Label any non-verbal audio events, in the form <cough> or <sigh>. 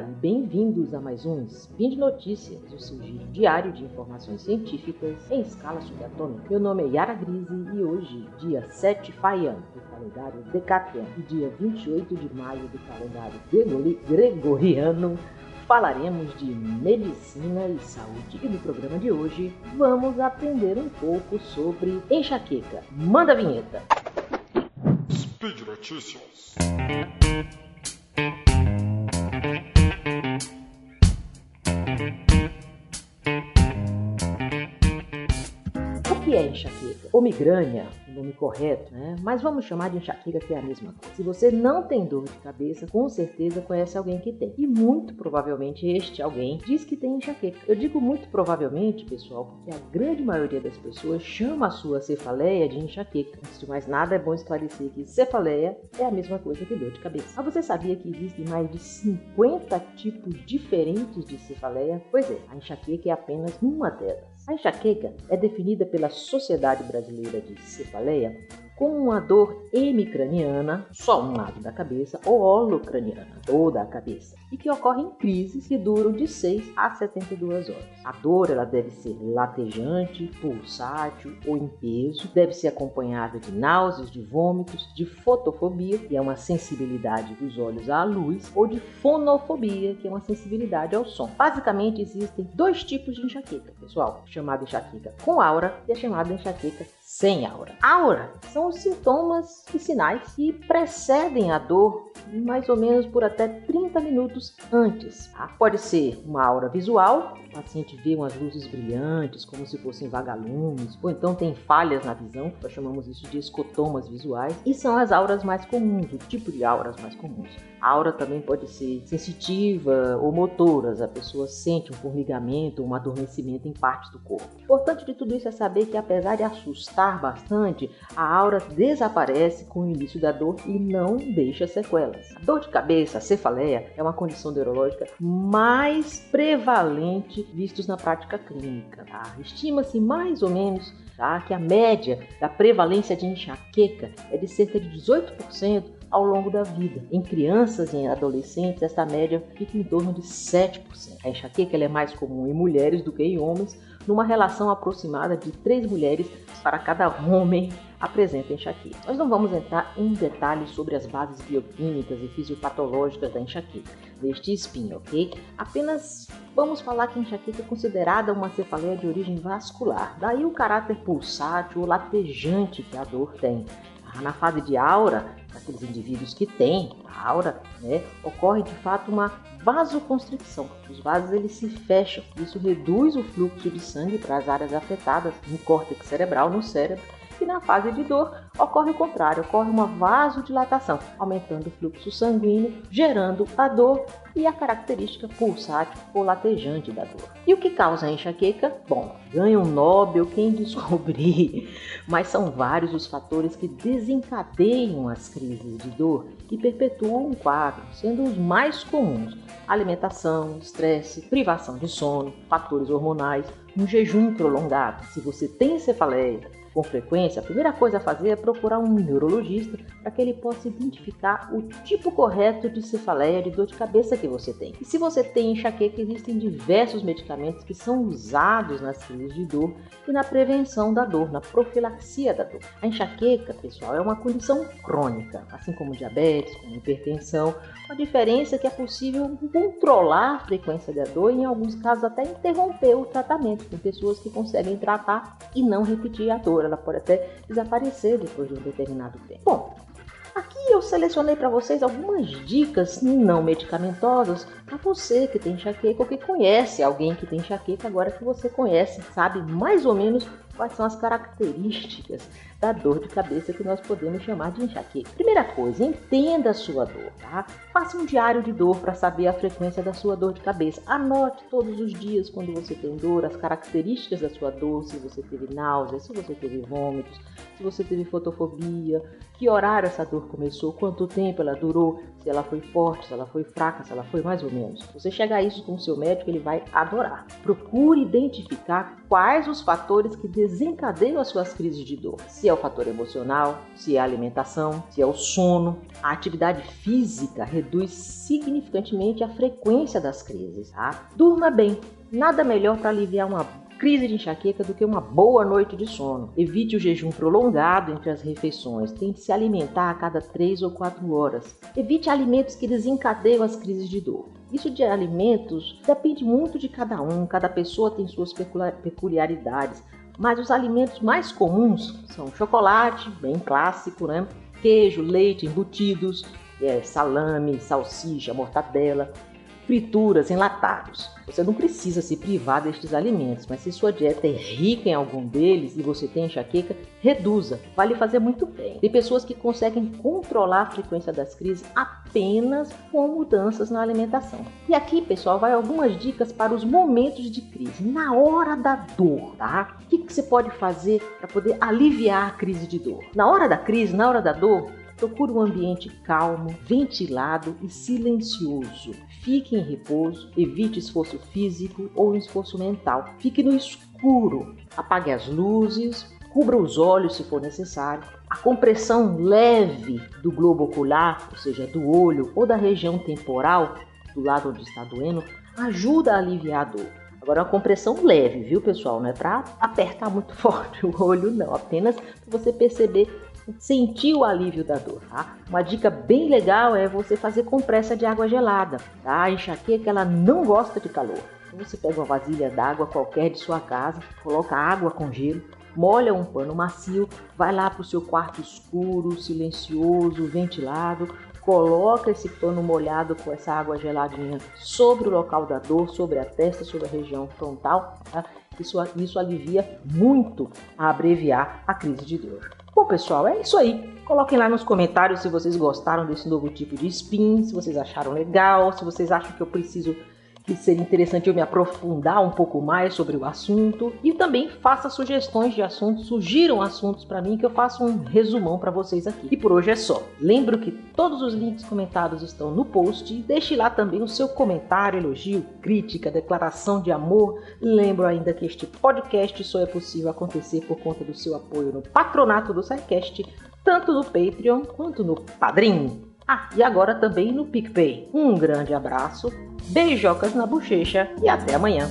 e bem-vindos a mais um Spin de Notícias, o seu giro diário de informações científicas em escala subatômica. Meu nome é Yara Grise e hoje, dia 7 Faian do calendário Decatrian e dia 28 de maio do calendário Gregoriano, falaremos de medicina e saúde. E no programa de hoje vamos aprender um pouco sobre enxaqueca. Manda a vinheta! Speed Notícias. O que é enxaqueca? Ou migrânia, nome correto, né? Mas vamos chamar de enxaqueca que é a mesma coisa. Se você não tem dor de cabeça, com certeza conhece alguém que tem. E muito provavelmente este alguém diz que tem enxaqueca. Eu digo muito provavelmente, pessoal, porque a grande maioria das pessoas chama a sua cefaleia de enxaqueca. Antes de mais nada, é bom esclarecer que cefaleia é a mesma coisa que dor de cabeça. Mas você sabia que existem mais de 50 tipos diferentes de cefaleia? Pois é, a enxaqueca é apenas uma delas. A enxaqueca é definida pela Sociedade Brasileira de Cefaleia 累呀、como uma dor hemicraniana, só um lado da cabeça, ou holocraniana, toda a cabeça, e que ocorre em crises que duram de 6 a 72 horas. A dor ela deve ser latejante, pulsátil ou em peso, deve ser acompanhada de náuseas, de vômitos, de fotofobia, que é uma sensibilidade dos olhos à luz, ou de fonofobia, que é uma sensibilidade ao som. Basicamente existem dois tipos de enxaqueca, pessoal, chamada enxaqueca com aura e a chamada enxaqueca sem aura. Aura são sintomas e sinais que precedem a dor mais ou menos por até 30 minutos antes. Tá? Pode ser uma aura visual, paciente vê umas luzes brilhantes como se fossem vagalumes, ou então tem falhas na visão, nós chamamos isso de escotomas visuais, e são as auras mais comuns, o tipo de auras mais comuns. A aura também pode ser sensitiva ou motoras, a pessoa sente um formigamento, um adormecimento em partes do corpo. Importante de tudo isso é saber que apesar de assustar bastante, a aura desaparece com o início da dor e não deixa sequelas. A dor de cabeça, a cefaleia, é uma condição neurológica mais prevalente vistos na prática clínica. Tá? Estima-se mais ou menos tá, que a média da prevalência de enxaqueca é de cerca de 18% ao longo da vida. Em crianças e em adolescentes, esta média fica em torno de 7%. A enxaqueca é mais comum em mulheres do que em homens, numa relação aproximada de 3 mulheres para cada homem apresenta enxaqueca. Nós não vamos entrar em detalhes sobre as bases bioquímicas e fisiopatológicas da enxaqueca, deste espinho, ok? Apenas vamos falar que a enxaqueca é considerada uma cefaleia de origem vascular, daí o caráter pulsátil ou latejante que a dor tem. Na fase de aura, aqueles indivíduos que têm aura, né, ocorre de fato uma vasoconstricção. Os vasos eles se fecham, isso reduz o fluxo de sangue para as áreas afetadas no córtex cerebral, no cérebro, e na fase de dor ocorre o contrário, ocorre uma vasodilatação, aumentando o fluxo sanguíneo, gerando a dor e a característica pulsátil ou latejante da dor. E o que causa a enxaqueca? Bom, ganha um Nobel quem <laughs> descobrir, mas são vários os fatores que desencadeiam as crises de dor e perpetuam o quadro, sendo os mais comuns alimentação, estresse, privação de sono, fatores hormonais, um jejum prolongado. Se você tem cefaleia, com frequência, a primeira coisa a fazer é procurar um neurologista para que ele possa identificar o tipo correto de cefaleia, de dor de cabeça que você tem. E se você tem enxaqueca, existem diversos medicamentos que são usados nas crises de dor e na prevenção da dor, na profilaxia da dor. A enxaqueca, pessoal, é uma condição crônica, assim como diabetes, como hipertensão. A diferença é que é possível controlar a frequência da dor e, em alguns casos, até interromper o tratamento. Tem pessoas que conseguem tratar e não repetir a dor ela pode até desaparecer depois de um determinado tempo. Bom, aqui eu selecionei para vocês algumas dicas não medicamentosas para você que tem enxaqueca ou que conhece alguém que tem enxaqueca, agora que você conhece, sabe mais ou menos quais são as características da dor de cabeça que nós podemos chamar de enxaqueca. Primeira coisa, entenda a sua dor, tá? Faça um diário de dor para saber a frequência da sua dor de cabeça. Anote todos os dias quando você tem dor, as características da sua dor, se você teve náusea, se você teve vômitos, se você teve fotofobia, que horário essa dor começou, quanto tempo ela durou, se ela foi forte, se ela foi fraca, se ela foi mais ou menos. Você chegar a isso com o seu médico, ele vai adorar. Procure identificar quais os fatores que desencadeiam as suas crises de dor. Se é o fator emocional, se é a alimentação, se é o sono. A atividade física reduz significantemente a frequência das crises. Tá? Durma bem. Nada melhor para aliviar uma crise de enxaqueca do que uma boa noite de sono. Evite o jejum prolongado entre as refeições. Tente se alimentar a cada 3 ou 4 horas. Evite alimentos que desencadeiam as crises de dor. Isso de alimentos depende muito de cada um, cada pessoa tem suas peculiaridades. Mas os alimentos mais comuns são chocolate, bem clássico, né? Queijo, leite, embutidos, é, salame, salsicha, mortadela frituras, enlatados. Você não precisa se privar destes alimentos, mas se sua dieta é rica em algum deles e você tem enxaqueca, reduza. Vai lhe fazer muito bem. Tem pessoas que conseguem controlar a frequência das crises apenas com mudanças na alimentação. E aqui, pessoal, vai algumas dicas para os momentos de crise, na hora da dor, tá? O que, que você pode fazer para poder aliviar a crise de dor? Na hora da crise, na hora da dor, Procure um ambiente calmo, ventilado e silencioso. Fique em repouso, evite esforço físico ou esforço mental. Fique no escuro, apague as luzes, cubra os olhos se for necessário. A compressão leve do globo ocular, ou seja, do olho ou da região temporal, do lado onde está doendo, ajuda a aliviar a dor. Agora, uma compressão leve, viu, pessoal? Não é para apertar muito <laughs> forte o olho, não. Apenas para você perceber sentir o alívio da dor, tá? Uma dica bem legal é você fazer compressa de água gelada, tá? A enxaqueca ela não gosta de calor. Você pega uma vasilha d'água qualquer de sua casa, coloca água com gelo, molha um pano macio, vai lá para o seu quarto escuro, silencioso, ventilado, coloca esse pano molhado com essa água geladinha sobre o local da dor, sobre a testa, sobre a região frontal, tá? Isso, isso alivia muito a abreviar a crise de dor. Bom, pessoal, é isso aí. Coloquem lá nos comentários se vocês gostaram desse novo tipo de spin, se vocês acharam legal, se vocês acham que eu preciso que seria interessante eu me aprofundar um pouco mais sobre o assunto e também faça sugestões de assuntos, sugiram assuntos para mim que eu faço um resumão para vocês aqui. E por hoje é só. Lembro que todos os links comentados estão no post e deixe lá também o seu comentário, elogio, crítica, declaração de amor. Lembro ainda que este podcast só é possível acontecer por conta do seu apoio no patronato do SciCast, tanto no Patreon quanto no Padrim. Ah, e agora também no PicPay. Um grande abraço beijocas na bochecha e até amanhã.